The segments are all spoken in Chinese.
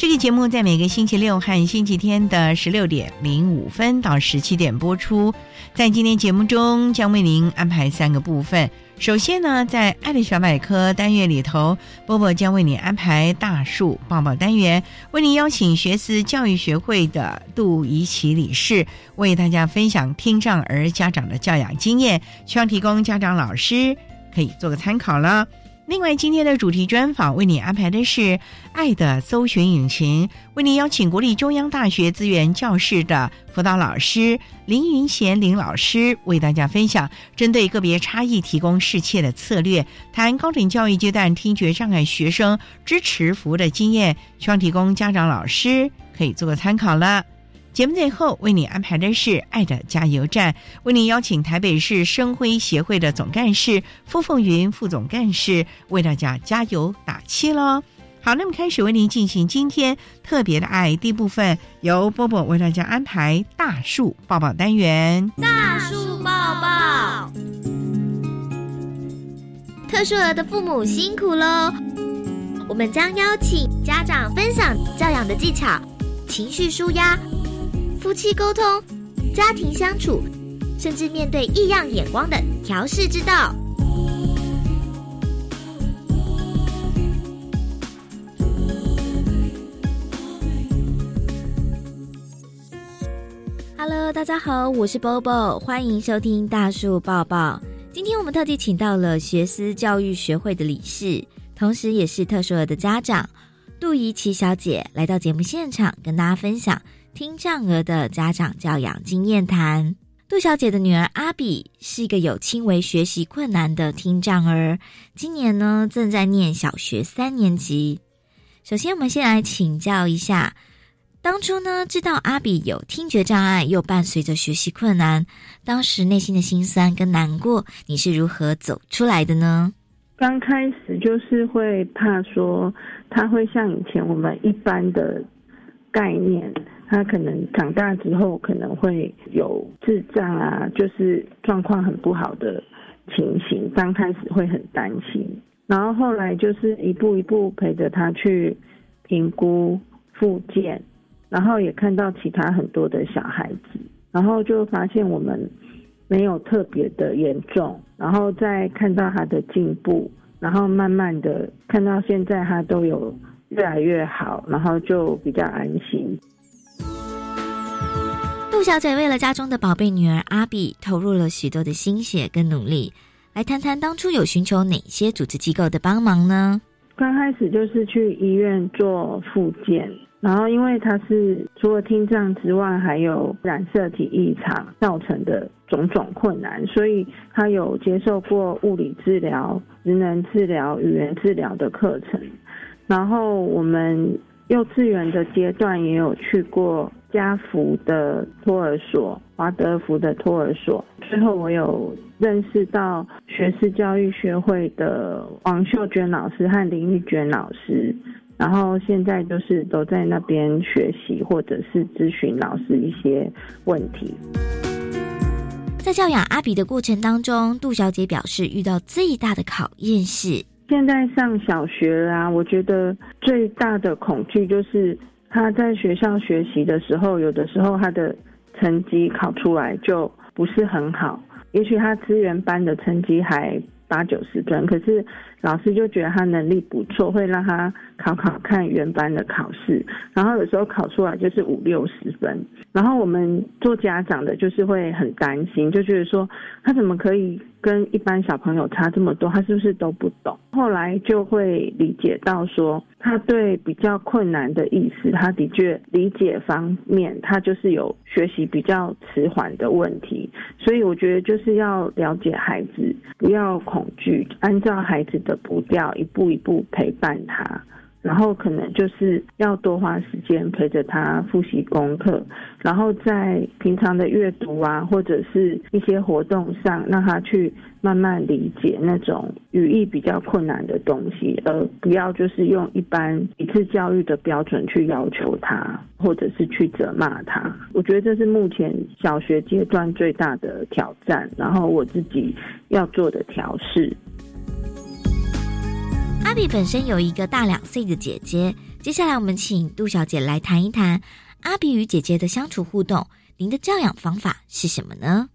这个节目在每个星期六和星期天的十六点零五分到十七点播出。在今天节目中，将为您安排三个部分。首先呢，在爱的小百科单元里头，波波将为你安排大树抱抱单元，为您邀请学思教育学会的杜怡琪理事为大家分享听障儿家长的教养经验，希望提供家长老师可以做个参考了。另外，今天的主题专访为你安排的是《爱的搜寻引擎》，为您邀请国立中央大学资源教室的辅导老师林云贤林老师，为大家分享针对个别差异提供适切的策略，谈高等教育阶段听觉障碍学生支持服务的经验，希望提供家长老师可以做个参考了。节目最后为你安排的是“爱的加油站”，为你邀请台北市生辉协会的总干事傅凤云副总干事为大家加油打气喽。好，那么开始为您进行今天特别的爱第一部分，由波波为大家安排大树抱抱单元。大树抱抱，特殊儿的父母辛苦喽！我们将邀请家长分享教养的技巧、情绪舒压。夫妻沟通、家庭相处，甚至面对异样眼光的调试之道。Hello，大家好，我是 Bobo，欢迎收听大树抱抱。今天我们特地请到了学思教育学会的理事，同时也是特殊儿的家长杜怡琪小姐，来到节目现场，跟大家分享。听障儿的家长教养经验谈。杜小姐的女儿阿比是一个有轻微学习困难的听障儿，今年呢正在念小学三年级。首先，我们先来请教一下，当初呢知道阿比有听觉障碍，又伴随着学习困难，当时内心的心酸跟难过，你是如何走出来的呢？刚开始就是会怕说他会像以前我们一般的概念。他可能长大之后可能会有智障啊，就是状况很不好的情形。刚开始会很担心，然后后来就是一步一步陪着他去评估复健，然后也看到其他很多的小孩子，然后就发现我们没有特别的严重，然后再看到他的进步，然后慢慢的看到现在他都有越来越好，然后就比较安心。杜小姐为了家中的宝贝女儿阿比，投入了许多的心血跟努力。来谈谈当初有寻求哪些组织机构的帮忙呢？刚开始就是去医院做复健，然后因为他是除了听障之外，还有染色体异常造成的种种困难，所以他有接受过物理治疗、职能治疗、语言治疗的课程。然后我们幼稚园的阶段也有去过。家福的托儿所，华德福的托儿所。最后，我有认识到学士教育学会的王秀娟老师和林玉娟老师，然后现在就是都在那边学习，或者是咨询老师一些问题。在教养阿比的过程当中，杜小姐表示遇到最大的考验是，现在上小学啊，我觉得最大的恐惧就是他在学校学习的时候，有的时候他的成绩考出来就不是很好，也许他资源班的成绩还八九十分，可是。老师就觉得他能力不错，会让他考考看原班的考试，然后有时候考出来就是五六十分，然后我们做家长的，就是会很担心，就觉得说他怎么可以跟一般小朋友差这么多？他是不是都不懂？后来就会理解到说，他对比较困难的意思，他的确理解方面，他就是有学习比较迟缓的问题，所以我觉得就是要了解孩子，不要恐惧，按照孩子的。步调，一步一步陪伴他。然后可能就是要多花时间陪着他复习功课，然后在平常的阅读啊，或者是一些活动上，让他去慢慢理解那种语义比较困难的东西，而不要就是用一般一次教育的标准去要求他，或者是去责骂他。我觉得这是目前小学阶段最大的挑战，然后我自己要做的调试。阿比本身有一个大两岁的姐姐，接下来我们请杜小姐来谈一谈阿比与姐姐的相处互动。您的教养方法是什么呢？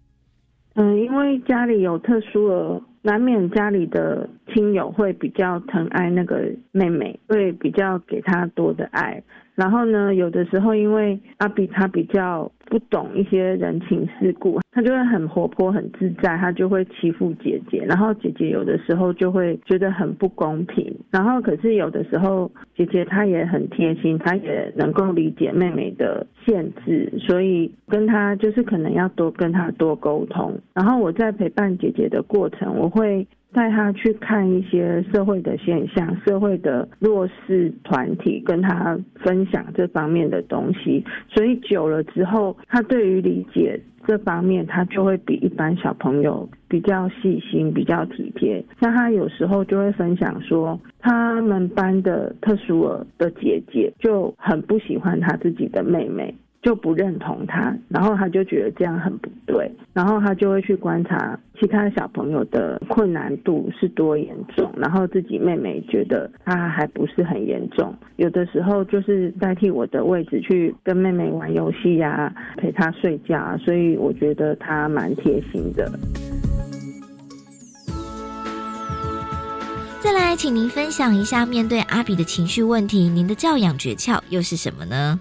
嗯，因为家里有特殊儿，难免家里的亲友会比较疼爱那个妹妹，会比较给她多的爱。然后呢，有的时候因为阿比他比较不懂一些人情世故，他就会很活泼、很自在，他就会欺负姐姐。然后姐姐有的时候就会觉得很不公平。然后可是有的时候姐姐她也很贴心，她也能够理解妹妹的限制，所以跟她就是可能要多跟她多沟通。然后我在陪伴姐姐的过程，我会。带他去看一些社会的现象、社会的弱势团体，跟他分享这方面的东西。所以久了之后，他对于理解这方面，他就会比一般小朋友比较细心、比较体贴。像他有时候就会分享说，他们班的特殊儿的姐姐就很不喜欢他自己的妹妹。就不认同他，然后他就觉得这样很不对，然后他就会去观察其他小朋友的困难度是多严重，然后自己妹妹觉得他还不是很严重，有的时候就是代替我的位置去跟妹妹玩游戏呀，陪她睡觉，所以我觉得他蛮贴心的。再来，请您分享一下面对阿比的情绪问题，您的教养诀窍又是什么呢？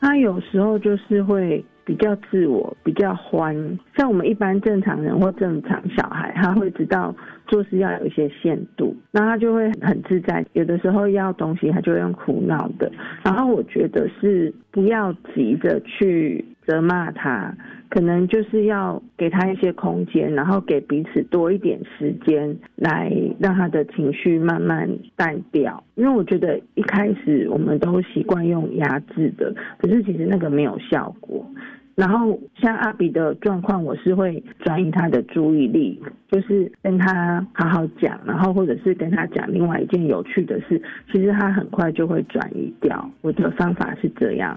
他有时候就是会比较自我，比较欢。像我们一般正常人或正常小孩，他会知道做事要有一些限度，那他就会很自在。有的时候要东西，他就会用苦恼的。然后我觉得是不要急着去责骂他。可能就是要给他一些空间，然后给彼此多一点时间，来让他的情绪慢慢淡掉。因为我觉得一开始我们都习惯用压制的，可是其实那个没有效果。然后像阿比的状况，我是会转移他的注意力，就是跟他好好讲，然后或者是跟他讲另外一件有趣的事，其实他很快就会转移掉。我的方法是这样。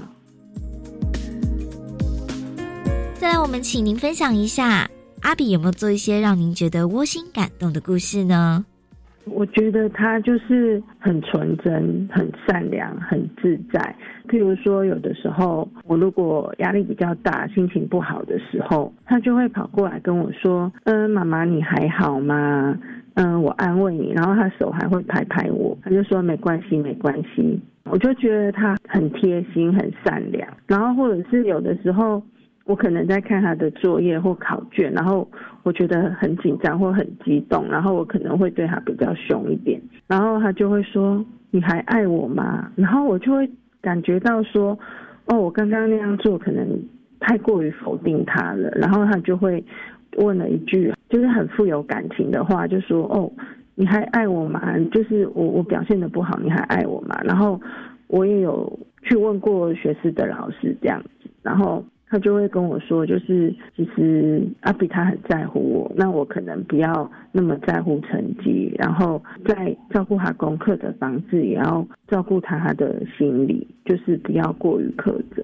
再来，我们请您分享一下，阿比有没有做一些让您觉得窝心感动的故事呢？我觉得他就是很纯真、很善良、很自在。譬如说，有的时候我如果压力比较大、心情不好的时候，他就会跑过来跟我说：“嗯，妈妈你还好吗？”嗯，我安慰你，然后他手还会拍拍我，他就说：“没关系，没关系。”我就觉得他很贴心、很善良。然后或者是有的时候。我可能在看他的作业或考卷，然后我觉得很紧张或很激动，然后我可能会对他比较凶一点，然后他就会说：“你还爱我吗？”然后我就会感觉到说：“哦，我刚刚那样做可能太过于否定他了。”然后他就会问了一句，就是很富有感情的话，就说：“哦，你还爱我吗？就是我我表现的不好，你还爱我吗？”然后我也有去问过学士的老师这样子，然后。他就会跟我说，就是其实阿比他很在乎我，那我可能不要那么在乎成绩，然后在照顾他功课的方式，也要照顾他他的心理，就是不要过于苛责。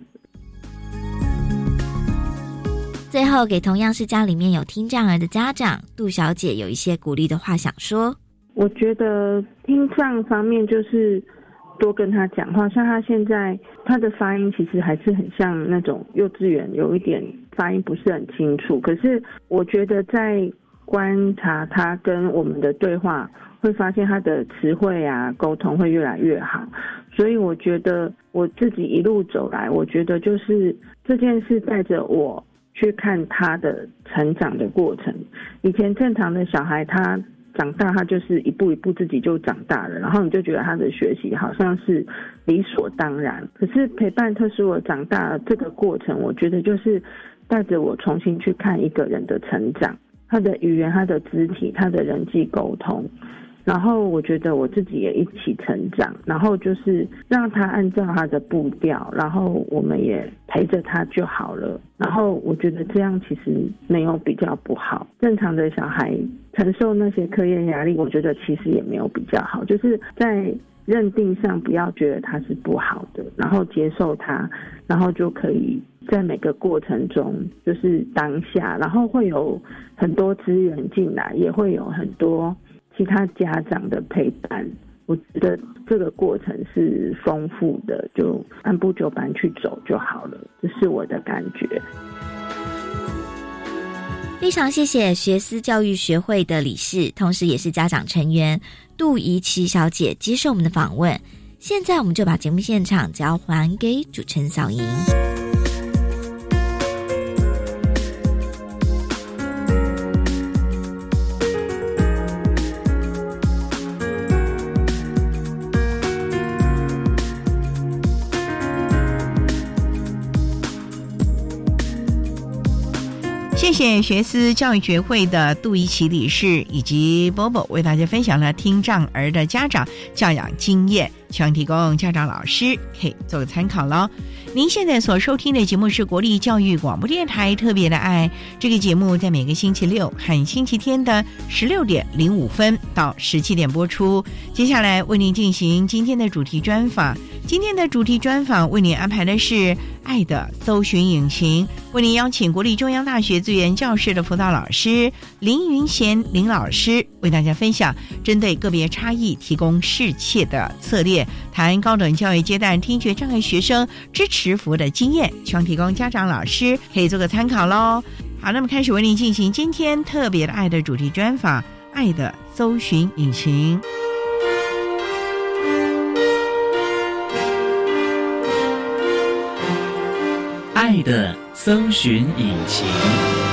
最后，给同样是家里面有听障儿的家长，杜小姐有一些鼓励的话想说。我觉得听障方面就是多跟他讲话，像他现在他的发音其实还是很像那种幼稚园，有一点发音不是很清楚。可是我觉得在观察他跟我们的对话，会发现他的词汇啊沟通会越来越好。所以我觉得我自己一路走来，我觉得就是这件事带着我去看他的成长的过程。以前正常的小孩他。长大，他就是一步一步自己就长大了，然后你就觉得他的学习好像是理所当然。可是陪伴特殊我长大这个过程，我觉得就是带着我重新去看一个人的成长，他的语言、他的肢体、他的人际沟通。然后我觉得我自己也一起成长，然后就是让他按照他的步调，然后我们也陪着他就好了。然后我觉得这样其实没有比较不好。正常的小孩承受那些课业压力，我觉得其实也没有比较好。就是在认定上不要觉得他是不好的，然后接受他，然后就可以在每个过程中就是当下，然后会有很多资源进来，也会有很多。其他家长的陪伴，我觉得这个过程是丰富的，就按部就班去走就好了，这是我的感觉。非常谢谢学思教育学会的理事，同时也是家长成员杜怡琪小姐接受我们的访问。现在我们就把节目现场交还给主持人小莹。谢学思教育学会的杜怡琪理事以及波波为大家分享了听障儿的家长教养经验，希望提供家长老师可以做个参考喽。您现在所收听的节目是国立教育广播电台特别的爱，这个节目在每个星期六和星期天的十六点零五分到十七点播出。接下来为您进行今天的主题专访，今天的主题专访为您安排的是。爱的搜寻引擎为您邀请国立中央大学资源教室的辅导老师林云贤林老师为大家分享针对个别差异提供适切的策略，谈高等教育阶段听觉障碍学生支持服务的经验，希望提供家长老师可以做个参考喽。好，那么开始为您进行今天特别的爱的主题专访，爱的搜寻引擎。爱的搜寻引擎。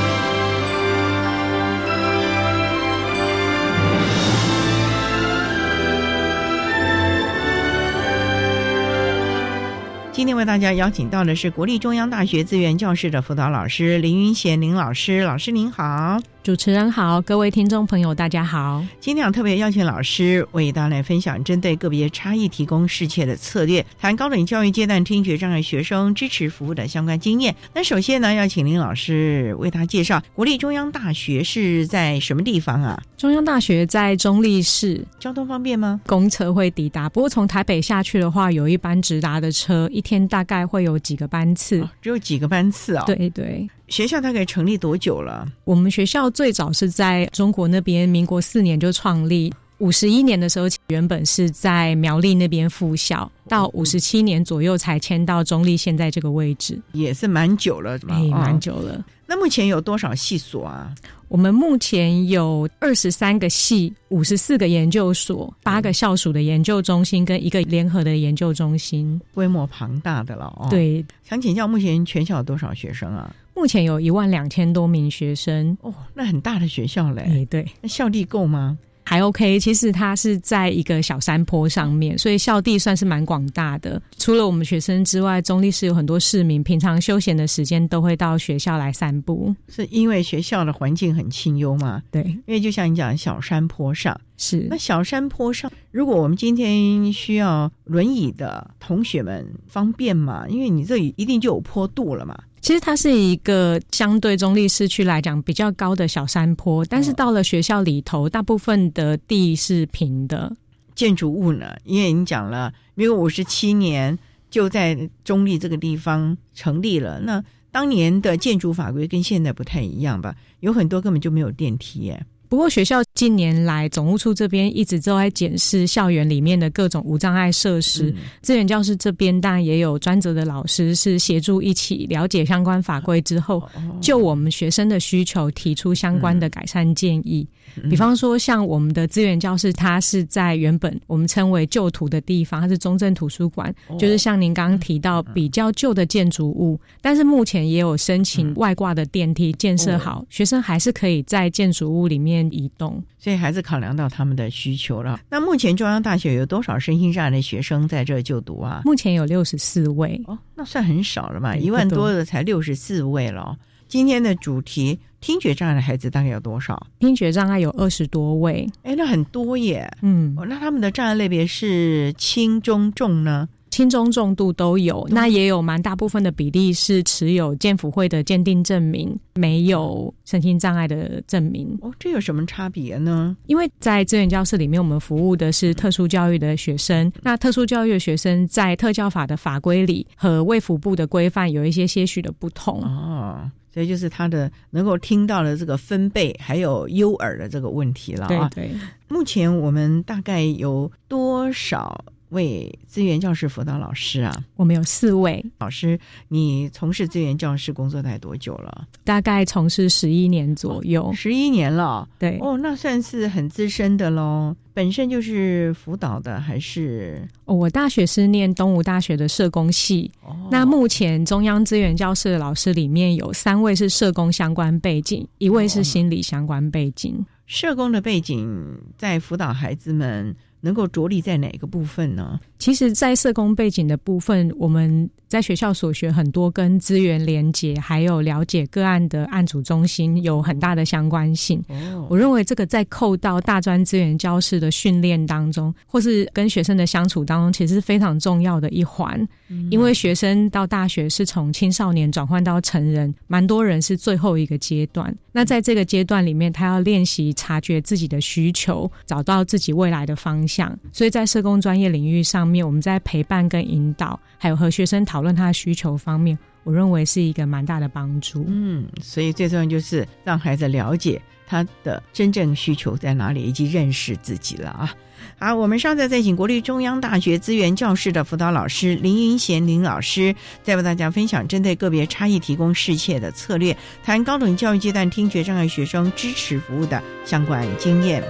今天为大家邀请到的是国立中央大学资源教室的辅导老师林云贤林老师，老师您好。主持人好，各位听众朋友，大家好。今天特别邀请老师为大家来分享针对个别差异提供适切的策略，谈高等教育阶段听觉障碍学生支持服务的相关经验。那首先呢，要请林老师为他介绍国立中央大学是在什么地方啊？中央大学在中立市，交通方便吗？公车会抵达，不过从台北下去的话，有一班直达的车，一天大概会有几个班次？只有几个班次啊？对对。学校大概成立多久了？我们学校最早是在中国那边，民国四年就创立。五十一年的时候，原本是在苗栗那边复校，到五十七年左右才迁到中立现在这个位置，也是蛮久了，哎，蛮久了。那目前有多少系所啊？我们目前有二十三个系，五十四个研究所，八个校属的研究中心跟一个联合的研究中心，规模庞大的了哦。对，想请教，目前全校有多少学生啊？目前有一万两千多名学生哦，那很大的学校嘞。哎，对，那校地够吗？还 OK，其实它是在一个小山坡上面，所以校地算是蛮广大的。除了我们学生之外，中立市有很多市民，平常休闲的时间都会到学校来散步。是因为学校的环境很清幽吗？对，因为就像你讲，小山坡上是那小山坡上，如果我们今天需要轮椅的同学们方便吗？因为你这里一定就有坡度了嘛。其实它是一个相对中立市区来讲比较高的小山坡，但是到了学校里头，大部分的地是平的。建筑物呢，因为你讲了，因为五十七年就在中立这个地方成立了，那当年的建筑法规跟现在不太一样吧？有很多根本就没有电梯耶。不过学校近年来总务处这边一直都在检视校园里面的各种无障碍设施。资源教室这边当然也有专责的老师是协助一起了解相关法规之后，就我们学生的需求提出相关的改善建议。比方说，像我们的资源教室，它是在原本我们称为旧图的地方，它是中正图书馆，就是像您刚刚提到比较旧的建筑物，但是目前也有申请外挂的电梯建设好，学生还是可以在建筑物里面移动，所以还是考量到他们的需求了。那目前中央大学有多少身心障碍的学生在这就读啊？目前有六十四位哦，那算很少了嘛，一万多的才六十四位了。今天的主题。听觉障碍的孩子大概有多少？听觉障碍有二十多位，哎，那很多耶。嗯，那他们的障碍类别是轻、中、重呢？轻、中、重度都有。那也有蛮大部分的比例是持有健辅会的鉴定证明，没有身心障碍的证明。哦，这有什么差别呢？因为在资源教室里面，我们服务的是特殊教育的学生。那特殊教育的学生在特教法的法规里和卫福部的规范有一些些许的不同哦。所以就是他的能够听到的这个分贝，还有优耳的这个问题了啊。对对，目前我们大概有多少？位资源教室辅导老师啊，我们有四位老师。你从事资源教室工作大概多久了？大概从事十一年左右，十一年了。对，哦，那算是很资深的喽。本身就是辅导的，还是？哦，我大学是念东吴大学的社工系。哦，那目前中央资源教室的老师里面有三位是社工相关背景，一位是心理相关背景。社工的背景在辅导孩子们。能够着力在哪个部分呢？其实，在社工背景的部分，我们。在学校所学很多跟资源连接，还有了解个案的案主中心有很大的相关性。我认为这个在扣到大专资源教室的训练当中，或是跟学生的相处当中，其实是非常重要的一环。因为学生到大学是从青少年转换到成人，蛮多人是最后一个阶段。那在这个阶段里面，他要练习察觉自己的需求，找到自己未来的方向。所以在社工专业领域上面，面我们在陪伴跟引导，还有和学生讨。论他的需求方面，我认为是一个蛮大的帮助。嗯，所以最重要就是让孩子了解他的真正需求在哪里，以及认识自己了啊。好，我们上次再请国立中央大学资源教室的辅导老师林云贤林老师，再为大家分享针对个别差异提供适切的策略，谈高等教育阶段听觉障碍学生支持服务的相关经验。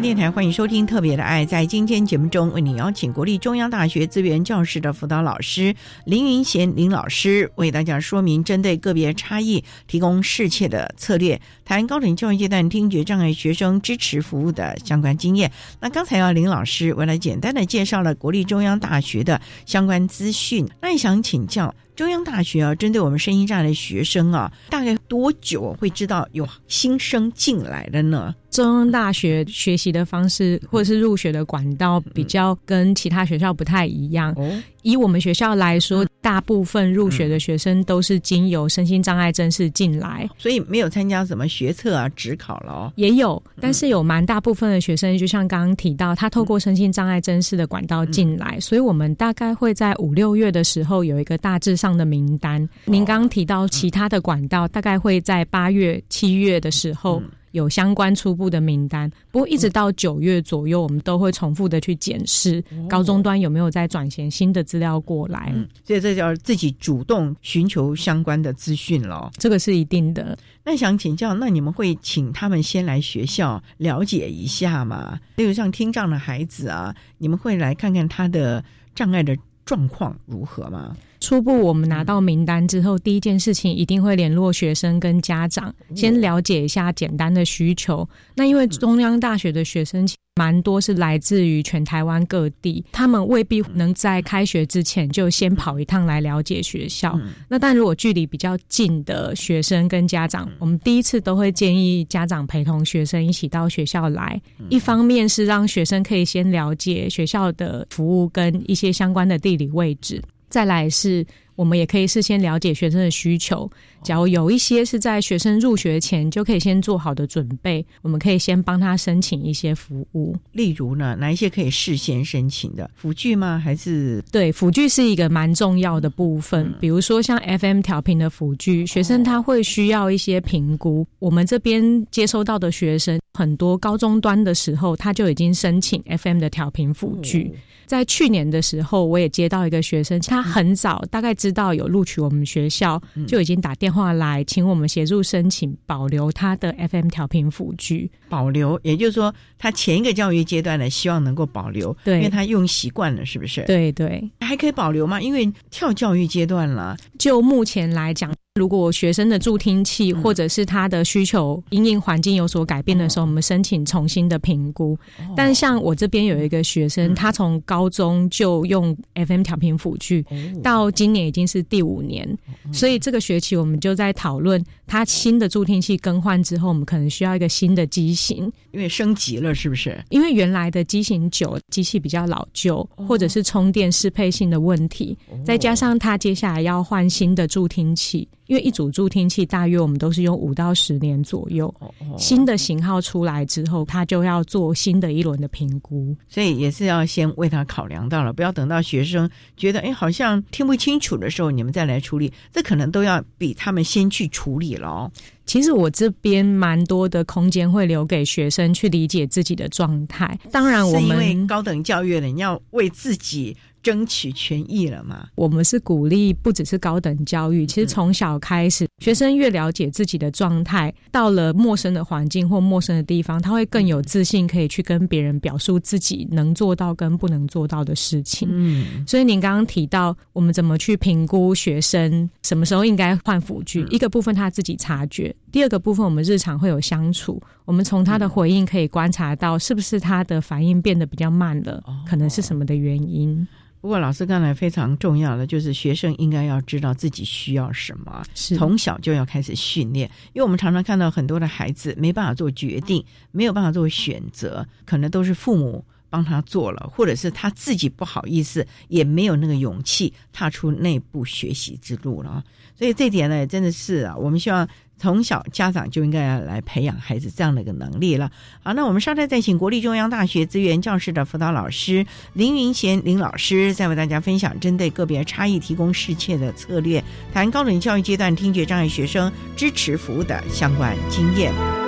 电台欢迎收听《特别的爱》。在今天节目中，为你邀请国立中央大学资源教室的辅导老师林云贤林老师，为大家说明针对个别差异提供适切的策略，谈高等教育阶段听觉障碍学生支持服务的相关经验。那刚才啊，林老师为了简单的介绍了国立中央大学的相关资讯，那也想请教。中央大学啊，针对我们身心障碍的学生啊，大概多久会知道有新生进来的呢？中央大学学习的方式或者是入学的管道比较跟其他学校不太一样。哦，以我们学校来说，大部分入学的学生都是经由身心障碍证试进来，所以没有参加什么学测啊、职考了哦。也有，但是有蛮大部分的学生，就像刚刚提到，他透过身心障碍证试的管道进来，所以我们大概会在五六月的时候有一个大致上的名单。您刚刚提到其他的管道，大概会在八月、七月的时候。有相关初步的名单，不过一直到九月左右，我们都会重复的去检视高中端有没有在转衔新的资料过来。嗯所以这叫自己主动寻求相关的资讯了，这个是一定的。那想请教，那你们会请他们先来学校了解一下吗？例如像听障的孩子啊，你们会来看看他的障碍的状况如何吗？初步我们拿到名单之后，第一件事情一定会联络学生跟家长，先了解一下简单的需求。那因为中央大学的学生蛮多是来自于全台湾各地，他们未必能在开学之前就先跑一趟来了解学校。那但如果距离比较近的学生跟家长，我们第一次都会建议家长陪同学生一起到学校来，一方面是让学生可以先了解学校的服务跟一些相关的地理位置。再来是，我们也可以事先了解学生的需求。假如有一些是在学生入学前就可以先做好的准备，我们可以先帮他申请一些服务。例如呢，哪一些可以事先申请的辅具吗？还是对辅具是一个蛮重要的部分。比如说像 FM 调频的辅具，学生他会需要一些评估。我们这边接收到的学生很多，高中端的时候他就已经申请 FM 的调频辅具。在去年的时候，我也接到一个学生，他很早大概知道有录取我们学校，就已经打电话来请我们协助申请保留他的 FM 调频辅具。保留，也就是说，他前一个教育阶段呢，希望能够保留，对，因为他用习惯了，是不是？对对，还可以保留吗？因为跳教育阶段了，就目前来讲。如果学生的助听器或者是他的需求因应环境有所改变的时候，我们申请重新的评估。但像我这边有一个学生，他从高中就用 FM 调频辅具，到今年已经是第五年，所以这个学期我们就在讨论他新的助听器更换之后，我们可能需要一个新的机型，因为升级了，是不是？因为原来的机型九，机器比较老旧，或者是充电适配性的问题，再加上他接下来要换新的助听器。因为一组助听器大约我们都是用五到十年左右，新的型号出来之后，他就要做新的一轮的评估，所以也是要先为他考量到了，不要等到学生觉得哎好像听不清楚的时候，你们再来处理，这可能都要比他们先去处理了。其实我这边蛮多的空间会留给学生去理解自己的状态，当然我们高等教育了，你要为自己。争取权益了嘛？我们是鼓励，不只是高等教育，其实从小开始，学生越了解自己的状态，到了陌生的环境或陌生的地方，他会更有自信，可以去跟别人表述自己能做到跟不能做到的事情。嗯，所以您刚刚提到，我们怎么去评估学生什么时候应该换辅具？一个部分他自己察觉，第二个部分我们日常会有相处，我们从他的回应可以观察到，是不是他的反应变得比较慢了？可能是什么的原因？不过，老师刚才非常重要的就是，学生应该要知道自己需要什么，从小就要开始训练。因为我们常常看到很多的孩子没办法做决定，没有办法做选择，可能都是父母帮他做了，或者是他自己不好意思，也没有那个勇气踏出内部学习之路了。所以这点呢，真的是啊，我们希望。从小家长就应该来培养孩子这样的一个能力了。好，那我们稍待再请国立中央大学资源教室的辅导老师林云贤林老师，再为大家分享针对个别差异提供适切的策略，谈高等教育阶段听觉障碍学生支持服务的相关经验。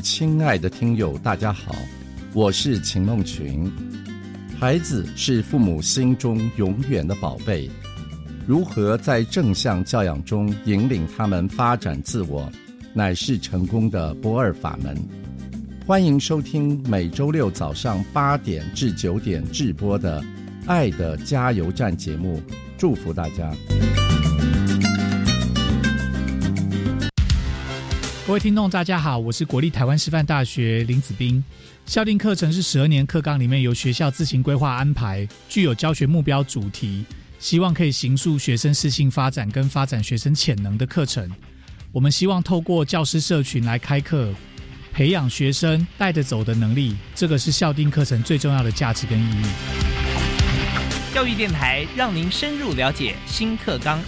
亲爱的听友，大家好，我是秦梦群。孩子是父母心中永远的宝贝，如何在正向教养中引领他们发展自我，乃是成功的不二法门。欢迎收听每周六早上八点至九点直播的《爱的加油站》节目，祝福大家。各位听众，大家好，我是国立台湾师范大学林子斌。校定课程是十二年课纲里面由学校自行规划安排，具有教学目标主题，希望可以形塑学生适性发展跟发展学生潜能的课程。我们希望透过教师社群来开课，培养学生带着走的能力，这个是校定课程最重要的价值跟意义。教育电台让您深入了解新课纲。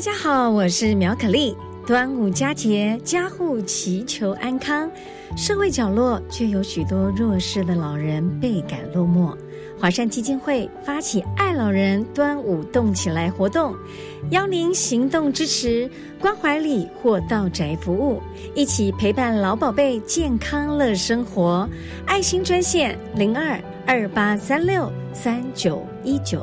大家好，我是苗可丽。端午佳节，家户祈求安康，社会角落却有许多弱势的老人倍感落寞。华山基金会发起“爱老人端午动起来”活动，邀您行动支持关怀礼或到宅服务，一起陪伴老宝贝健康乐生活。爱心专线零二二八三六三九一九。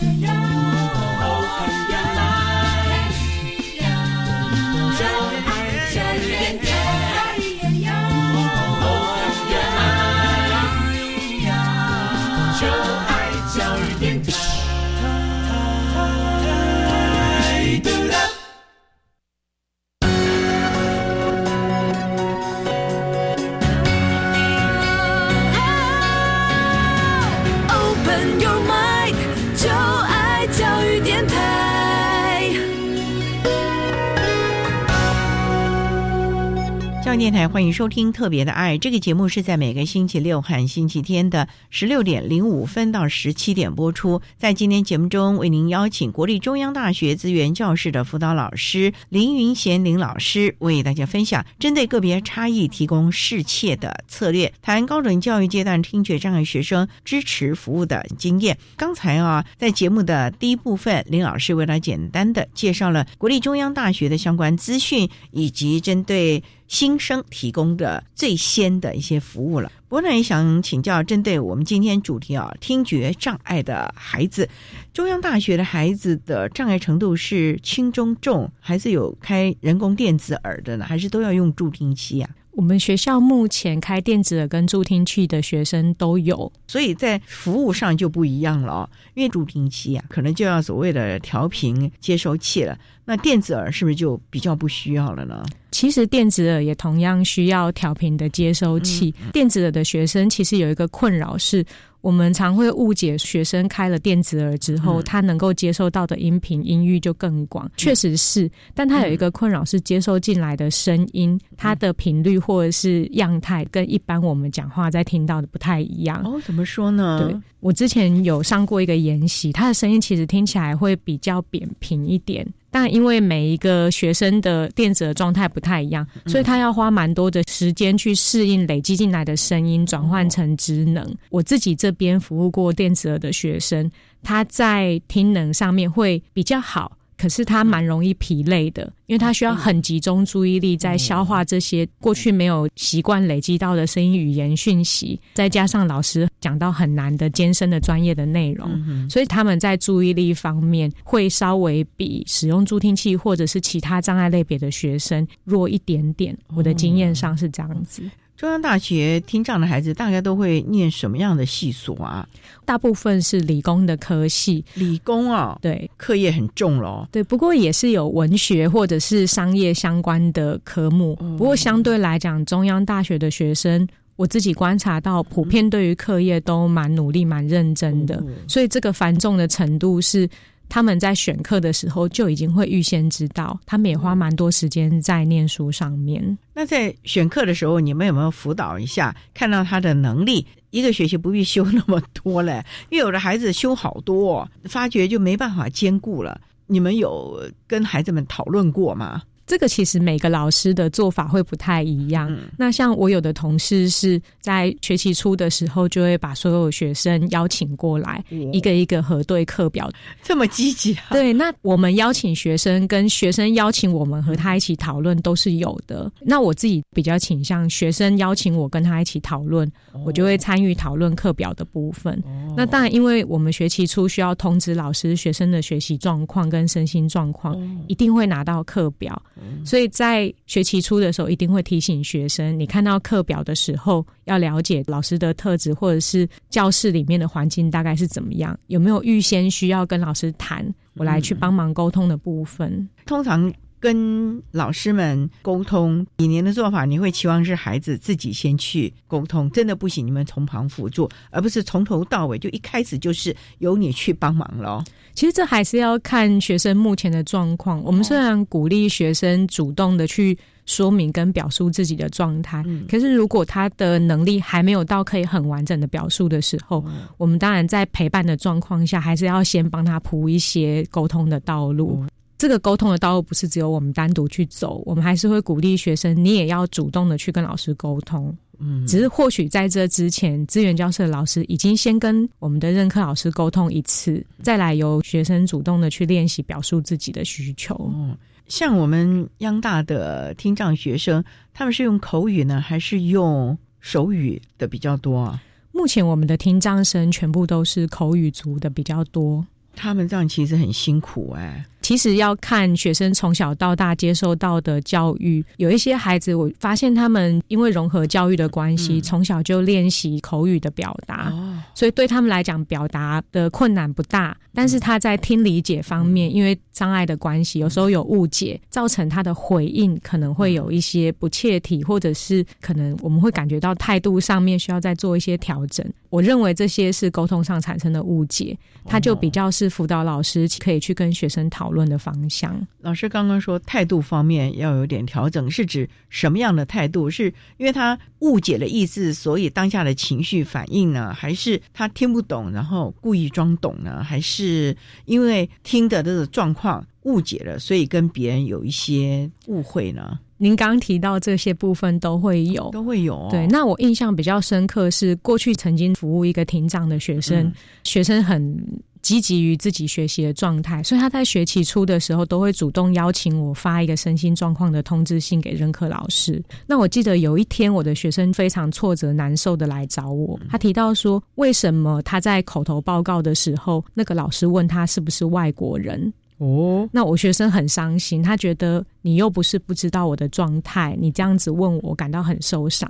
电台欢迎收听《特别的爱》这个节目，是在每个星期六和星期天的十六点零五分到十七点播出。在今天节目中，为您邀请国立中央大学资源教室的辅导老师林云贤林老师，为大家分享针对个别差异提供适切的策略，谈高等教育阶段听觉障碍学生支持服务的经验。刚才啊，在节目的第一部分，林老师为了简单的介绍了国立中央大学的相关资讯，以及针对。新生提供的最先的一些服务了。不过呢，也想请教，针对我们今天主题啊，听觉障碍的孩子，中央大学的孩子的障碍程度是轻中重，还是有开人工电子耳的呢？还是都要用助听器呀？我们学校目前开电子耳跟助听器的学生都有，所以在服务上就不一样了。因为助听器啊，可能就要所谓的调频接收器了。那电子耳是不是就比较不需要了呢？其实电子耳也同样需要调频的接收器。电子耳的学生其实有一个困扰是。我们常会误解学生开了电子耳之后，他能够接受到的音频音域就更广，确实是。但他有一个困扰是接收进来的声音，它的频率或者是样态跟一般我们讲话在听到的不太一样。哦，怎么说呢？对我之前有上过一个研习，他的声音其实听起来会比较扁平一点。但因为每一个学生的电子的状态不太一样，所以他要花蛮多的时间去适应累积进来的声音，转换成职能。我自己这边服务过电子耳的学生，他在听能上面会比较好。可是他蛮容易疲累的，因为他需要很集中注意力在消化这些过去没有习惯累积到的声音语言讯息，再加上老师讲到很难的艰深的专业的内容，所以他们在注意力方面会稍微比使用助听器或者是其他障碍类别的学生弱一点点。我的经验上是这样子。中央大学听障的孩子大概都会念什么样的系所啊？大部分是理工的科系，理工啊，对，课业很重咯。对，不过也是有文学或者是商业相关的科目。不过相对来讲，中央大学的学生，我自己观察到，普遍对于课业都蛮努力、蛮认真的，所以这个繁重的程度是。他们在选课的时候就已经会预先知道，他们也花蛮多时间在念书上面。那在选课的时候，你们有没有辅导一下，看到他的能力？一个学期不必修那么多嘞，因为有的孩子修好多，发觉就没办法兼顾了。你们有跟孩子们讨论过吗？这个其实每个老师的做法会不太一样。那像我有的同事是在学期初的时候，就会把所有学生邀请过来，一个一个核对课表，这么积极。对，那我们邀请学生跟学生邀请我们和他一起讨论都是有的。那我自己比较倾向学生邀请我跟他一起讨论，我就会参与讨论课表的部分。那当然，因为我们学期初需要通知老师学生的学习状况跟身心状况，一定会拿到课表。所以在学期初的时候，一定会提醒学生，你看到课表的时候，要了解老师的特质，或者是教室里面的环境大概是怎么样，有没有预先需要跟老师谈，我来去帮忙沟通的部分。通常。跟老师们沟通，以您的做法，你会期望是孩子自己先去沟通，真的不行，你们从旁辅助，而不是从头到尾就一开始就是由你去帮忙了。其实这还是要看学生目前的状况。我们虽然鼓励学生主动的去说明跟表述自己的状态，可是如果他的能力还没有到可以很完整的表述的时候，我们当然在陪伴的状况下，还是要先帮他铺一些沟通的道路。这个沟通的道路不是只有我们单独去走，我们还是会鼓励学生，你也要主动的去跟老师沟通。嗯，只是或许在这之前，资源教室的老师已经先跟我们的任课老师沟通一次，再来由学生主动的去练习表述自己的需求。嗯，像我们央大的听障学生，他们是用口语呢，还是用手语的比较多啊？目前我们的听障生全部都是口语族的比较多。他们这样其实很辛苦哎。其实要看学生从小到大接受到的教育，有一些孩子，我发现他们因为融合教育的关系，从小就练习口语的表达，所以对他们来讲，表达的困难不大。但是他在听理解方面，因为障碍的关系，有时候有误解，造成他的回应可能会有一些不切题，或者是可能我们会感觉到态度上面需要再做一些调整。我认为这些是沟通上产生的误解，他就比较是辅导老师可以去跟学生讨论的方向。老师刚刚说态度方面要有点调整，是指什么样的态度？是因为他误解了意思，所以当下的情绪反应呢？还是他听不懂，然后故意装懂呢？还是因为听的这个状况误解了，所以跟别人有一些误会呢？您刚提到这些部分都会有，都会有。对，那我印象比较深刻是过去曾经服务一个庭长的学生，学生很积极于自己学习的状态，所以他在学期初的时候都会主动邀请我发一个身心状况的通知信给任课老师。那我记得有一天我的学生非常挫折难受的来找我，他提到说，为什么他在口头报告的时候，那个老师问他是不是外国人？哦，那我学生很伤心，他觉得。你又不是不知道我的状态，你这样子问我，感到很受伤，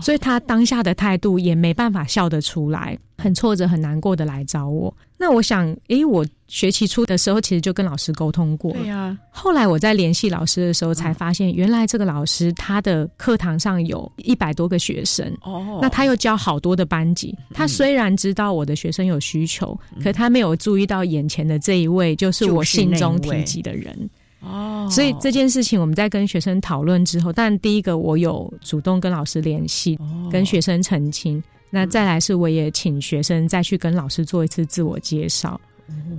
所以他当下的态度也没办法笑得出来，很挫折、很难过的来找我。那我想，诶，我学期初的时候其实就跟老师沟通过，对呀。后来我在联系老师的时候，才发现原来这个老师他的课堂上有一百多个学生，哦，那他又教好多的班级。他虽然知道我的学生有需求，可他没有注意到眼前的这一位就是我心中提及的人。哦，所以这件事情我们在跟学生讨论之后，但第一个我有主动跟老师联系，跟学生澄清。那再来是我也请学生再去跟老师做一次自我介绍。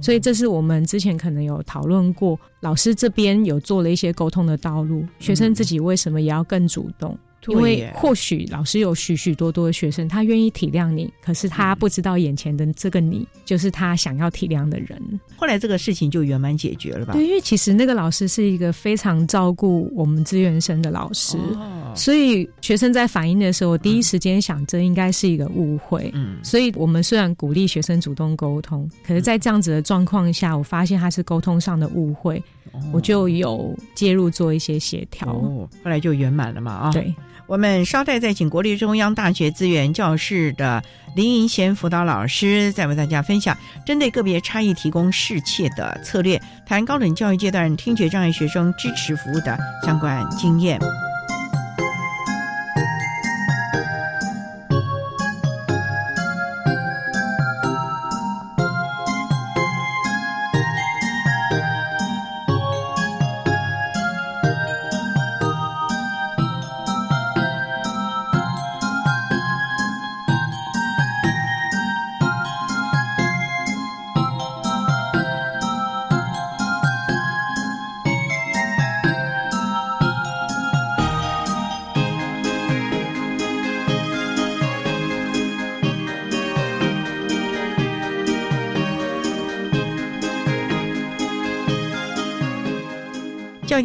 所以这是我们之前可能有讨论过，老师这边有做了一些沟通的道路，学生自己为什么也要更主动？因为或许老师有许许多多的学生，他愿意体谅你，可是他不知道眼前的这个你就是他想要体谅的人。后来这个事情就圆满解决了吧？对，因为其实那个老师是一个非常照顾我们资源生的老师，所以学生在反映的时候，我第一时间想这应该是一个误会。嗯，所以我们虽然鼓励学生主动沟通，可是在这样子的状况下，我发现他是沟通上的误会，我就有介入做一些协调，后来就圆满了嘛？啊，对。我们稍待再请国立中央大学资源教室的林银贤辅导老师，再为大家分享针对个别差异提供适切的策略，谈高等教育阶段听觉障碍学生支持服务的相关经验。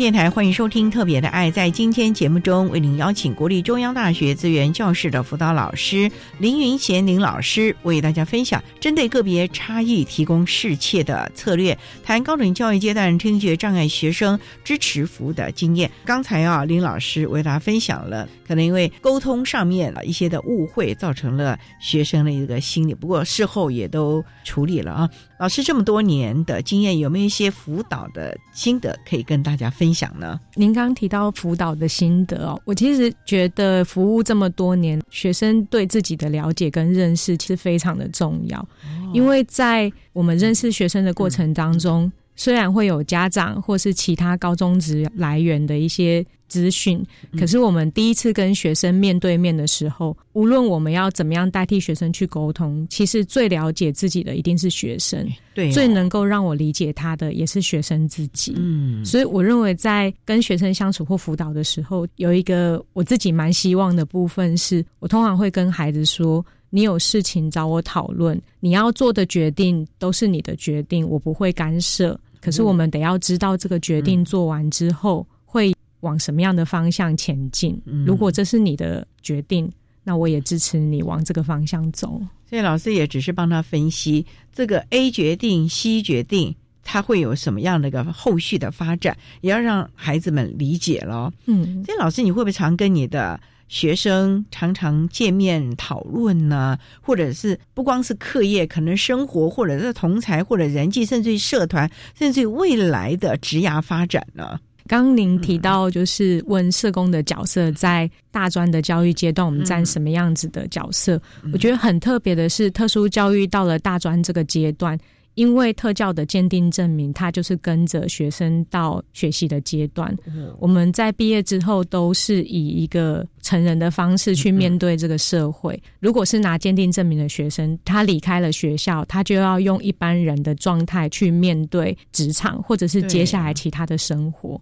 电台欢迎收听《特别的爱》。在今天节目中，为您邀请国立中央大学资源教室的辅导老师林云贤林老师，为大家分享针对个别差异提供适切的策略，谈高等教育阶段听觉障碍学生支持服务的经验。刚才啊，林老师为大家分享了可能因为沟通上面一些的误会，造成了学生的一个心理，不过事后也都处理了啊。老师这么多年的经验，有没有一些辅导的心得可以跟大家分享呢？您刚提到辅导的心得哦，我其实觉得服务这么多年，学生对自己的了解跟认识其实非常的重要，因为在我们认识学生的过程当中。虽然会有家长或是其他高中职来源的一些资讯，可是我们第一次跟学生面对面的时候，无论我们要怎么样代替学生去沟通，其实最了解自己的一定是学生，对，最能够让我理解他的也是学生自己。嗯，所以我认为在跟学生相处或辅导的时候，有一个我自己蛮希望的部分，是我通常会跟孩子说。你有事情找我讨论，你要做的决定都是你的决定，我不会干涉。可是我们得要知道这个决定做完之后会往什么样的方向前进。如果这是你的决定，那我也支持你往这个方向走。所以老师也只是帮他分析这个 A 决定、C 决定，他会有什么样的一个后续的发展，也要让孩子们理解了。嗯，所以老师你会不会常跟你的？学生常常见面讨论呢，或者是不光是课业，可能生活，或者是同才，或者人际，甚至于社团，甚至于未来的职涯发展呢。刚您提到，就是问社工的角色，在大专的教育阶段，我们占什么样子的角色？我觉得很特别的是，特殊教育到了大专这个阶段。因为特教的鉴定证明，它就是跟着学生到学习的阶段。我们在毕业之后都是以一个成人的方式去面对这个社会。如果是拿鉴定证明的学生，他离开了学校，他就要用一般人的状态去面对职场，或者是接下来其他的生活。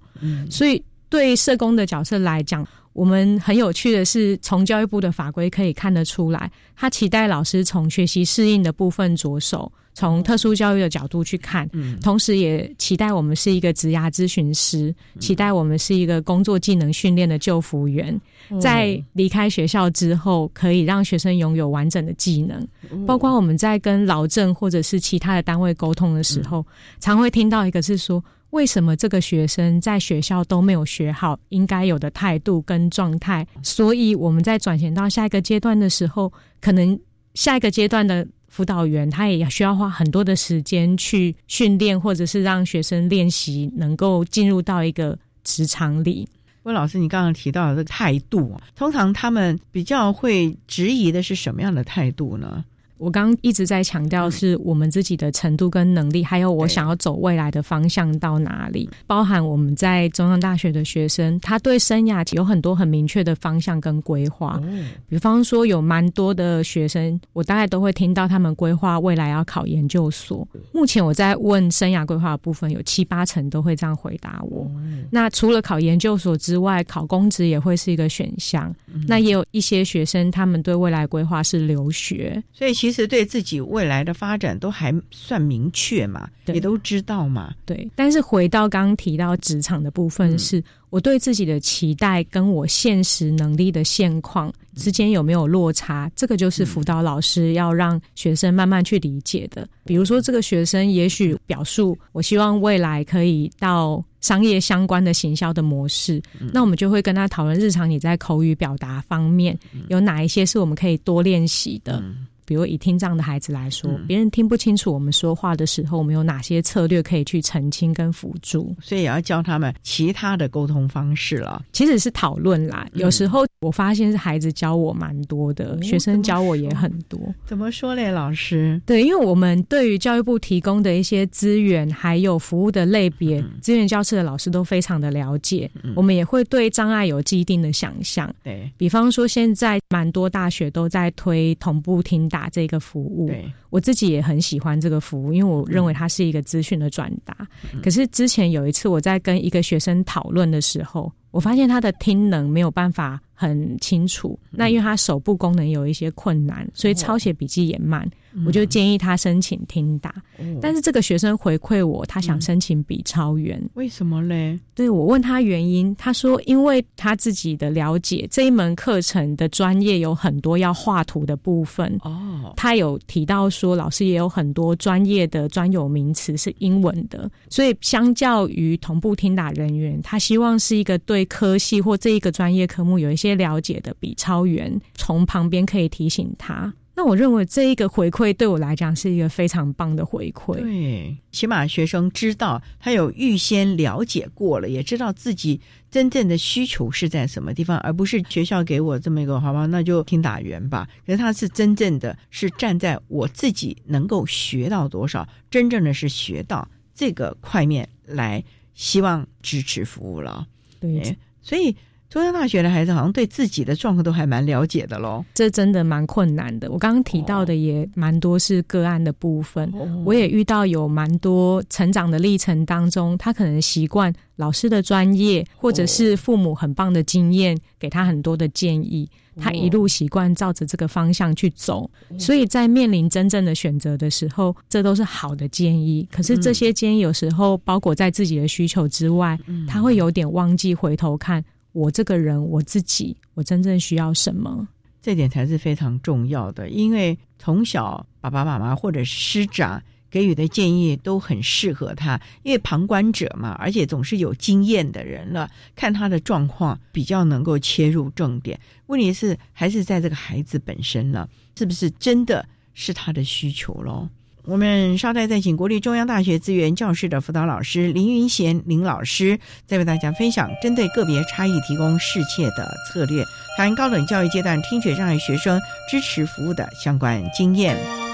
所以，对社工的角色来讲，我们很有趣的是，从教育部的法规可以看得出来，他期待老师从学习适应的部分着手。从特殊教育的角度去看，同时也期待我们是一个职涯咨询师，期待我们是一个工作技能训练的救服员，在离开学校之后，可以让学生拥有完整的技能。包括我们在跟劳政或者是其他的单位沟通的时候，常会听到一个是说，为什么这个学生在学校都没有学好应该有的态度跟状态？所以我们在转型到下一个阶段的时候，可能下一个阶段的。辅导员他也需要花很多的时间去训练，或者是让学生练习，能够进入到一个职场里。温老师，你刚刚提到的这个态度，通常他们比较会质疑的是什么样的态度呢？我刚刚一直在强调是我们自己的程度跟能力，还有我想要走未来的方向到哪里，包含我们在中央大学的学生，他对生涯有很多很明确的方向跟规划。比方说，有蛮多的学生，我大概都会听到他们规划未来要考研究所。目前我在问生涯规划的部分，有七八成都会这样回答我。那除了考研究所之外，考公职也会是一个选项。那也有一些学生，他们对未来规划是留学，所以。其实对自己未来的发展都还算明确嘛，也都知道嘛。对，但是回到刚刚提到职场的部分，是我对自己的期待跟我现实能力的现况之间有没有落差？这个就是辅导老师要让学生慢慢去理解的。比如说，这个学生也许表述，我希望未来可以到商业相关的行销的模式，那我们就会跟他讨论日常你在口语表达方面有哪一些是我们可以多练习的。比如以听障的孩子来说，别人听不清楚我们说话的时候，我们有哪些策略可以去澄清跟辅助？所以也要教他们其他的沟通方式了。其实是讨论啦，有时候我发现是孩子教我蛮多的，学生教我也很多。怎么说嘞，老师？对，因为我们对于教育部提供的一些资源还有服务的类别，资源教室的老师都非常的了解。我们也会对障碍有既定的想象。对比方说，现在蛮多大学都在推同步听。打这个服务，对我自己也很喜欢这个服务，因为我认为它是一个资讯的转达。可是之前有一次我在跟一个学生讨论的时候，我发现他的听能没有办法很清楚。那因为他手部功能有一些困难，所以抄写笔记也慢。我就建议他申请听打。但是这个学生回馈我，他想申请比超员，为什么嘞？对我问他原因，他说因为他自己的了解，这一门课程的专业有很多要画图的部分哦。他有提到说，老师也有很多专业的专有名词是英文的，所以相较于同步听打人员，他希望是一个对科系或这一个专业科目有一些了解的比超员，从旁边可以提醒他。那我认为这一个回馈对我来讲是一个非常棒的回馈。对，起码学生知道他有预先了解过了，也知道自己真正的需求是在什么地方，而不是学校给我这么一个好吧，那就听打员吧。可是他是真正的是站在我自己能够学到多少，真正的是学到这个块面来，希望支持服务了。对，所以。中央大学的孩子好像对自己的状况都还蛮了解的喽，这真的蛮困难的。我刚刚提到的也蛮多是个案的部分，我也遇到有蛮多成长的历程当中，他可能习惯老师的专业，或者是父母很棒的经验，给他很多的建议，他一路习惯照着这个方向去走。所以在面临真正的选择的时候，这都是好的建议。可是这些建议有时候包裹在自己的需求之外，他会有点忘记回头看。我这个人，我自己，我真正需要什么？这点才是非常重要的。因为从小爸爸妈妈或者师长给予的建议都很适合他，因为旁观者嘛，而且总是有经验的人了，看他的状况比较能够切入重点。问题是还是在这个孩子本身呢？是不是真的是他的需求喽？我们稍待再请国立中央大学资源教室的辅导老师林云贤林老师，再为大家分享针对个别差异提供适切的策略，谈高等教育阶段听觉障碍学生支持服务的相关经验。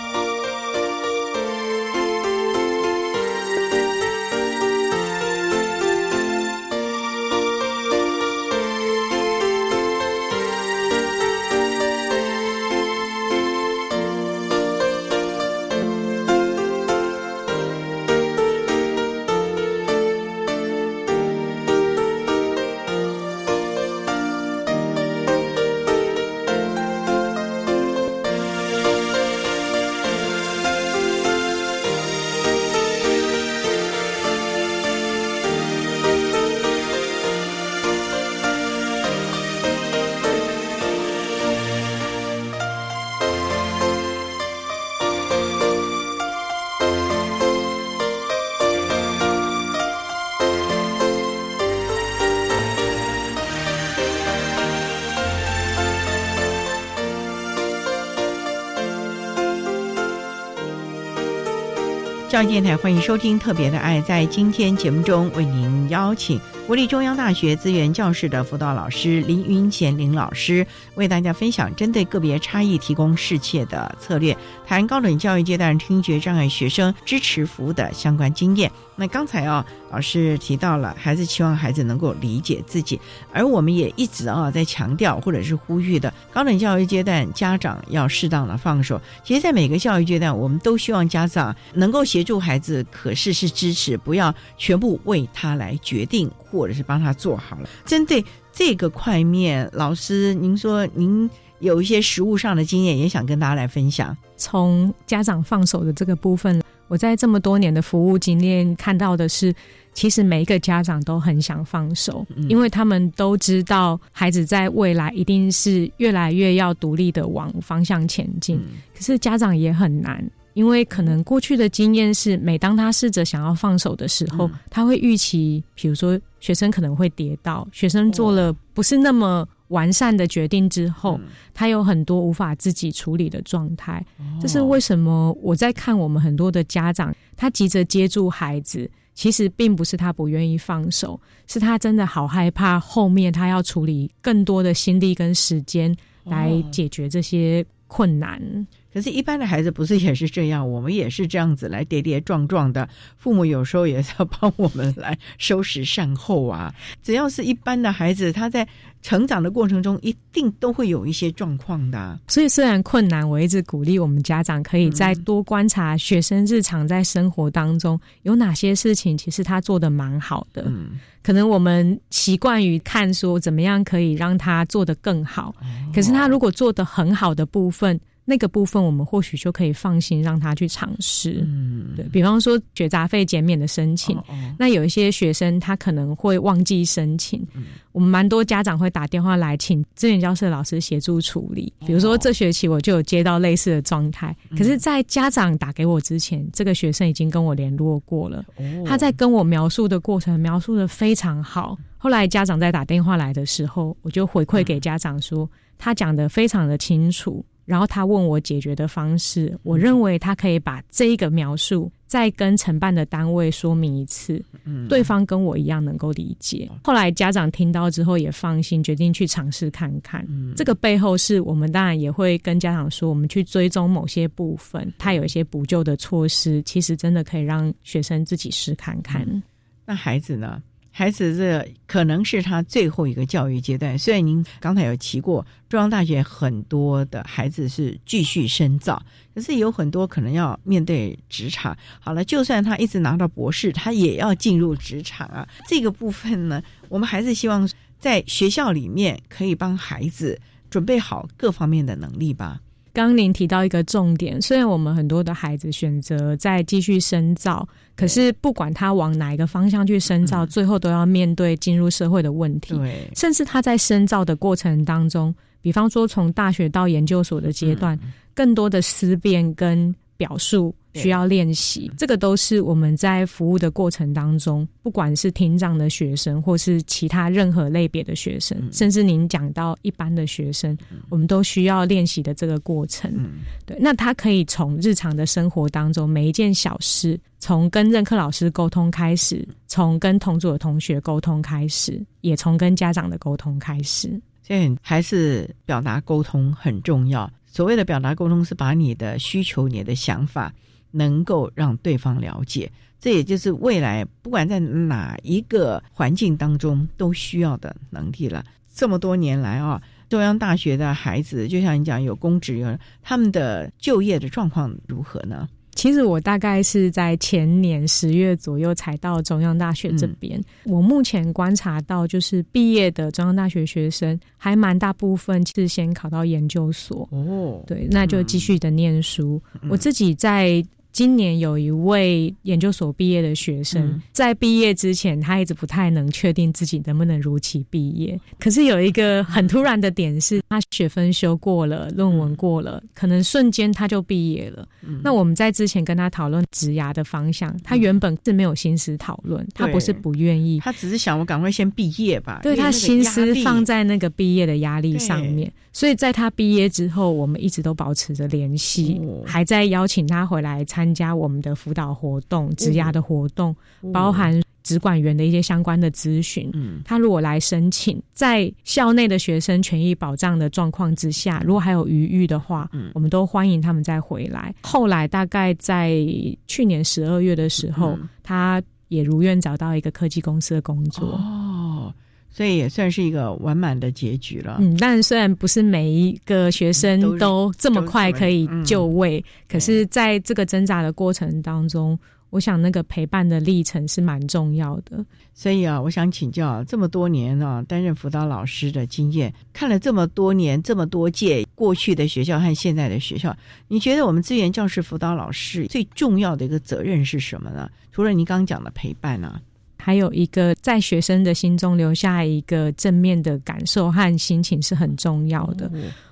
教育电台欢迎收听《特别的爱》。在今天节目中，为您邀请国立中央大学资源教室的辅导老师林云贤林老师，为大家分享针对个别差异提供适切的策略，谈高等教育阶段听觉障碍学生支持服务的相关经验。那刚才啊，老师提到了，孩子期望孩子能够理解自己，而我们也一直啊在强调或者是呼吁的，高等教育阶段家长要适当的放手。其实，在每个教育阶段，我们都希望家长能够协助孩子，可是是支持，不要全部为他来决定，或者是帮他做好了。针对这个块面，老师，您说您有一些实物上的经验，也想跟大家来分享。从家长放手的这个部分。我在这么多年的服务经验看到的是，其实每一个家长都很想放手，因为他们都知道孩子在未来一定是越来越要独立的往方向前进。可是家长也很难，因为可能过去的经验是，每当他试着想要放手的时候，他会预期，比如说学生可能会跌倒，学生做了不是那么。完善的决定之后，他有很多无法自己处理的状态。这是为什么？我在看我们很多的家长，他急着接住孩子，其实并不是他不愿意放手，是他真的好害怕后面他要处理更多的心力跟时间来解决这些困难。可是，一般的孩子不是也是这样？我们也是这样子来跌跌撞撞的。父母有时候也是要帮我们来收拾善后啊。只要是一般的孩子，他在成长的过程中，一定都会有一些状况的。所以，虽然困难，我一直鼓励我们家长可以再多观察学生日常在生活当中有哪些事情，其实他做的蛮好的。嗯，可能我们习惯于看说怎么样可以让他做得更好，可是他如果做的很好的部分。那个部分我们或许就可以放心让他去尝试。嗯，对比方说学杂费减免的申请，哦那有一些学生他可能会忘记申请，我们蛮多家长会打电话来请资源教室的老师协助处理。比如说这学期我就有接到类似的状态，可是，在家长打给我之前，这个学生已经跟我联络过了，他在跟我描述的过程描述的非常好。后来家长在打电话来的时候，我就回馈给家长说，他讲的非常的清楚。然后他问我解决的方式，我认为他可以把这一个描述再跟承办的单位说明一次，嗯对方跟我一样能够理解。后来家长听到之后也放心，决定去尝试看看。这个背后是我们当然也会跟家长说，我们去追踪某些部分，他有一些补救的措施，其实真的可以让学生自己试看看。那孩子呢？孩子这可能是他最后一个教育阶段。虽然您刚才有提过，中央大学很多的孩子是继续深造，可是有很多可能要面对职场。好了，就算他一直拿到博士，他也要进入职场啊。这个部分呢，我们还是希望在学校里面可以帮孩子准备好各方面的能力吧。刚您提到一个重点，虽然我们很多的孩子选择再继续深造，可是不管他往哪一个方向去深造，最后都要面对进入社会的问题。对，甚至他在深造的过程当中，比方说从大学到研究所的阶段，更多的思辨跟表述需要练习，这个都是我们在服务的过程当中，不管是听障的学生，或是其他任何类别的学生，甚至您讲到一般的学生，我们都需要练习的这个过程。对，那他可以从日常的生活当中每一件小事，从跟任课老师沟通开始，从跟同组的同学沟通开始，也从跟家长的沟通开始。所以还是表达沟通很重要。所谓的表达沟通，是把你的需求、你的想法能够让对方了解。这也就是未来不管在哪一个环境当中都需要的能力了。这么多年来啊，中央大学的孩子，就像你讲，有公职，有他们的就业的状况如何呢？其实我大概是在前年十月左右才到中央大学这边。我目前观察到，就是毕业的中央大学学生，还蛮大部分是先考到研究所。哦，对，那就继续的念书。我自己在。今年有一位研究所毕业的学生，嗯。在毕业之前，他一直不太能确定自己能不能如期毕业。可是有一个很突然的点是，他学分修过了，论文过了，可能瞬间他就毕业了。嗯。那我们在之前跟他讨论职涯的方向，他原本是没有心思讨论，他不是不愿意，他只是想我赶快先毕业吧。对他心思放在那个毕业的压力上面，所以在他毕业之后，我们一直都保持着联系，哦。还在邀请他回来参加我们的辅导活动、职涯的活动，包含职管员的一些相关的咨询。嗯。他如果来申请，在校内的学生权益保障的状况之下，如果还有余裕的话，嗯。我们都欢迎他们再回来。后来大概在去年十二月的时候，嗯。他也如愿找到一个科技公司的工作。哦，所以也算是一个完满的结局了。嗯，但虽然不是每一个学生都这么快可以就位，嗯可是在这个挣扎的过程当中，我想那个陪伴的历程是蛮重要的。所以啊，我想请教，这么多年啊，担任辅导老师的经验，看了这么多年、这么多届过去的学校和现在的学校，你觉得我们资源教师辅导老师最重要的一个责任是什么呢？除了您刚刚讲的陪伴啊，还有一个在学生的心中留下一个正面的感受和心情是很重要的。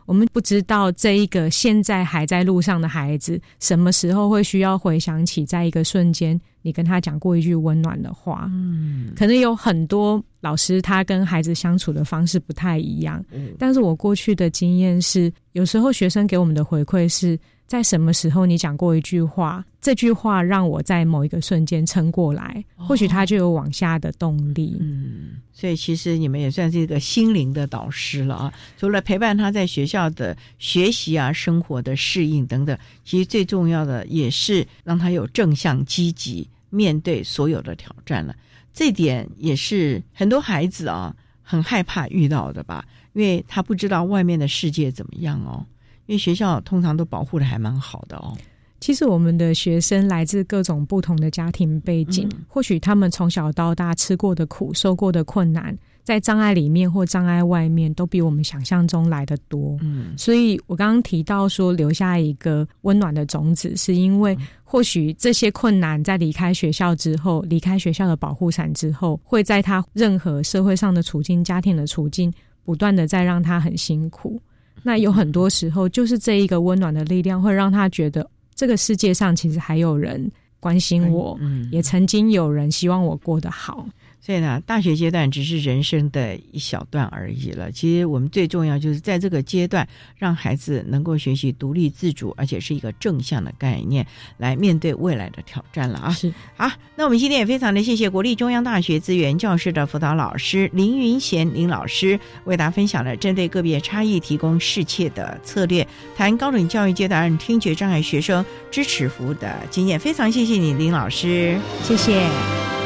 我们不知道这一个现在还在路上的孩子，什么时候会需要回想起，在一个瞬间，你跟他讲过一句温暖的话。嗯，可能有很多老师他跟孩子相处的方式不太一样，嗯但是我过去的经验是，有时候学生给我们的回馈是在什么时候你讲过一句话，这句话让我在某一个瞬间撑过来，或许他就有往下的动力。嗯，所以其实你们也算是一个心灵的导师了啊。除了陪伴他在学校的学习啊、生活的适应等等，其实最重要的也是让他有正向积极面对所有的挑战了。这点也是很多孩子啊很害怕遇到的吧，因为他不知道外面的世界怎么样哦。因为学校通常都保护的还蛮好的哦。其实我们的学生来自各种不同的家庭背景，或许他们从小到大吃过的苦、受过的困难，在障碍里面或障碍外面，都比我们想象中来的多。嗯，所以我刚刚提到说留下一个温暖的种子，是因为或许这些困难在离开学校之后，离开学校的保护伞之后，会在他任何社会上的处境、家庭的处境，不断的在让他很辛苦。那有很多时候，就是这一个温暖的力量，会让他觉得这个世界上其实还有人关心我，嗯也曾经有人希望我过得好。所以呢，大学阶段只是人生的一小段而已了。其实我们最重要就是在这个阶段，让孩子能够学习独立自主，而且是一个正向的概念，来面对未来的挑战了啊！是好，那我们今天也非常的谢谢国立中央大学资源教室的辅导老师林云贤林老师，为大家分享了针对个别差异提供适切的策略，谈高等教育阶段听觉障碍学生支持服务的经验。非常谢谢你，林老师，谢谢。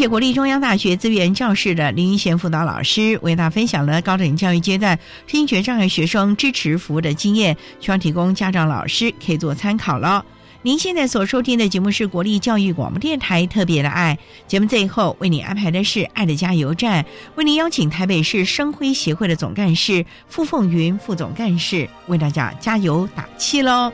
谢国立中央大学资源教室的林一贤辅导老师，为大家分享了高等教育阶段听觉障碍学生支持服务的经验，希望提供家长老师可以做参考了。您现在所收听的节目是国立教育广播电台特别的爱节目，最后为您安排的是爱的加油站，为您邀请台北市生辉协会的总干事傅凤云副总干事为大家加油打气喽。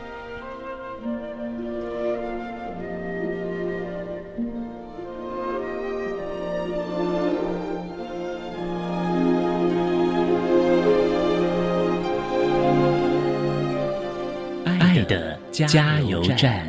加油站。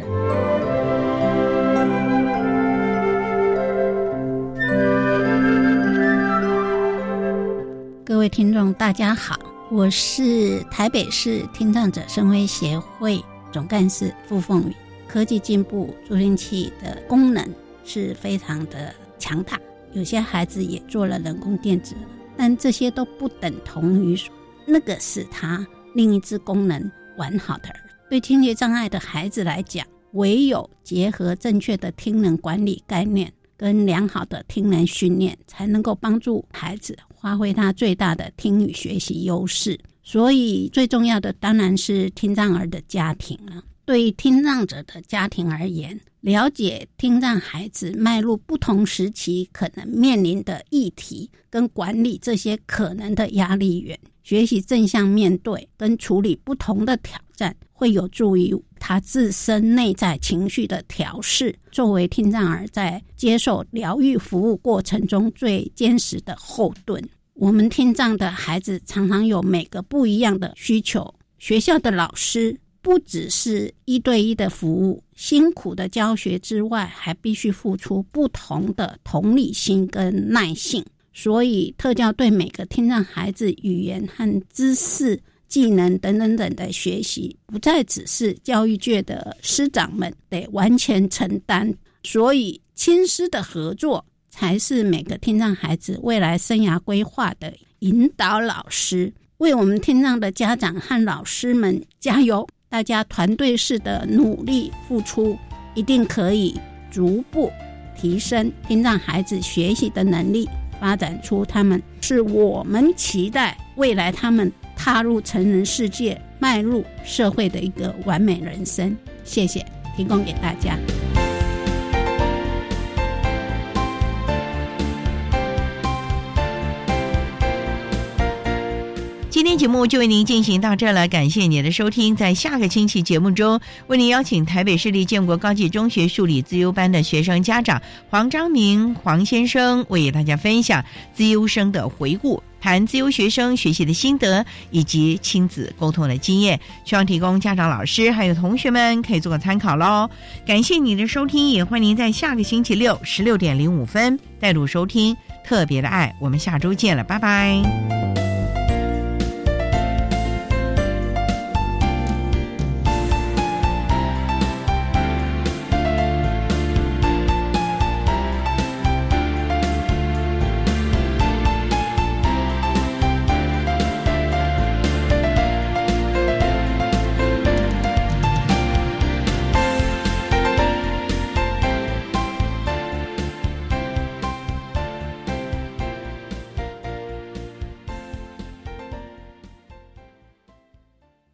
各位听众，大家好，我是台北市听障者生辉协会总干事傅凤宇。科技进步，助听器的功能是非常的强大，有些孩子也做了人工电子，但这些都不等同于那个是他另一只功能完好的。对听觉障碍的孩子来讲，唯有结合正确的听能管理概念跟良好的听能训练，才能够帮助孩子发挥他最大的听语学习优势。所以，最重要的当然是听障儿的家庭了。对于听障者的家庭而言，了解听障孩子迈入不同时期可能面临的议题，跟管理这些可能的压力源，学习正向面对跟处理不同的挑战，会有助于他自身内在情绪的调试，作为听障儿在接受疗愈服务过程中最坚实的后盾。我们听障的孩子常常有每个不一样的需求，学校的老师。不只是一对一的服务，辛苦的教学之外，还必须付出不同的同理心跟耐性。所以，特教对每个听障孩子语言和知识、技能等等等的学习，不再只是教育界的师长们得完全承担。所以，亲师的合作才是每个听障孩子未来生涯规划的引导老师。为我们听障的家长和老师们加油！大家团队式的努力付出，一定可以逐步提升听障孩子学习的能力，发展出他们是我们期待未来他们踏入成人世界、迈入社会的一个完美人生。谢谢，提供给大家。今天节目就为您进行到这了，感谢您的收听。在下个星期节目中，为您邀请台北市立建国高级中学数理自优班的学生家长黄章明黄先生，为大家分享自优生的回顾，谈自优学生学习的心得以及亲子沟通的经验，希望提供家长、老师还有同学们可以做个参考喽。感谢您的收听，也欢迎您在下个星期六十六点零五分带入收听特别的爱。我们下周见了，拜拜。